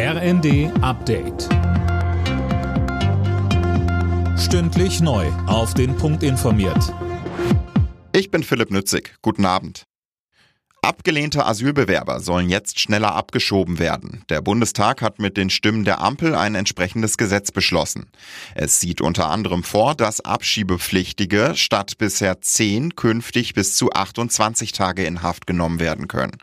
RND Update. Stündlich neu. Auf den Punkt informiert. Ich bin Philipp Nützig. Guten Abend. Abgelehnte Asylbewerber sollen jetzt schneller abgeschoben werden. Der Bundestag hat mit den Stimmen der Ampel ein entsprechendes Gesetz beschlossen. Es sieht unter anderem vor, dass Abschiebepflichtige statt bisher 10 künftig bis zu 28 Tage in Haft genommen werden können.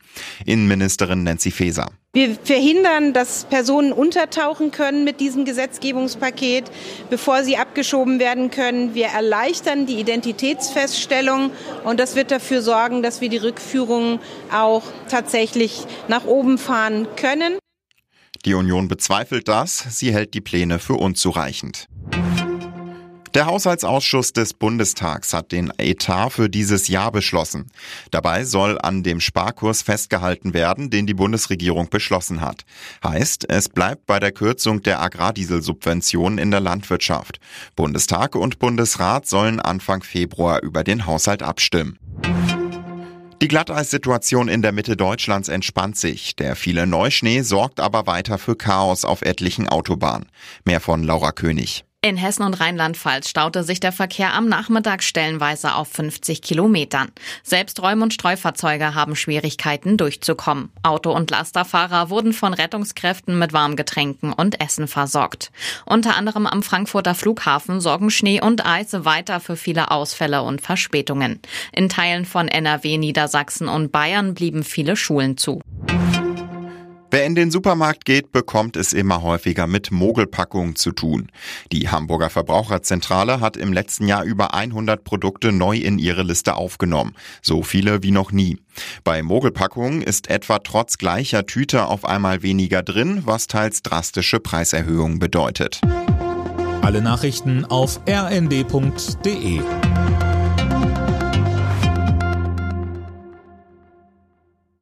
Innenministerin Nancy Faeser. Wir verhindern, dass Personen untertauchen können mit diesem Gesetzgebungspaket, bevor sie abgeschoben werden können. Wir erleichtern die Identitätsfeststellung und das wird dafür sorgen, dass wir die Rückführung auch tatsächlich nach oben fahren können. Die Union bezweifelt das. Sie hält die Pläne für unzureichend. Der Haushaltsausschuss des Bundestags hat den Etat für dieses Jahr beschlossen. Dabei soll an dem Sparkurs festgehalten werden, den die Bundesregierung beschlossen hat. Heißt, es bleibt bei der Kürzung der Agrardieselsubventionen in der Landwirtschaft. Bundestag und Bundesrat sollen Anfang Februar über den Haushalt abstimmen. Die Glatteissituation in der Mitte Deutschlands entspannt sich. Der viele Neuschnee sorgt aber weiter für Chaos auf etlichen Autobahnen. Mehr von Laura König. In Hessen und Rheinland-Pfalz staute sich der Verkehr am Nachmittag stellenweise auf 50 Kilometern. Selbst Räum- und Streufahrzeuge haben Schwierigkeiten durchzukommen. Auto- und Lasterfahrer wurden von Rettungskräften mit Warmgetränken und Essen versorgt. Unter anderem am Frankfurter Flughafen sorgen Schnee und Eis weiter für viele Ausfälle und Verspätungen. In Teilen von NRW, Niedersachsen und Bayern blieben viele Schulen zu. Wer in den Supermarkt geht, bekommt es immer häufiger mit Mogelpackungen zu tun. Die Hamburger Verbraucherzentrale hat im letzten Jahr über 100 Produkte neu in ihre Liste aufgenommen. So viele wie noch nie. Bei Mogelpackungen ist etwa trotz gleicher Tüte auf einmal weniger drin, was teils drastische Preiserhöhungen bedeutet. Alle Nachrichten auf rnd.de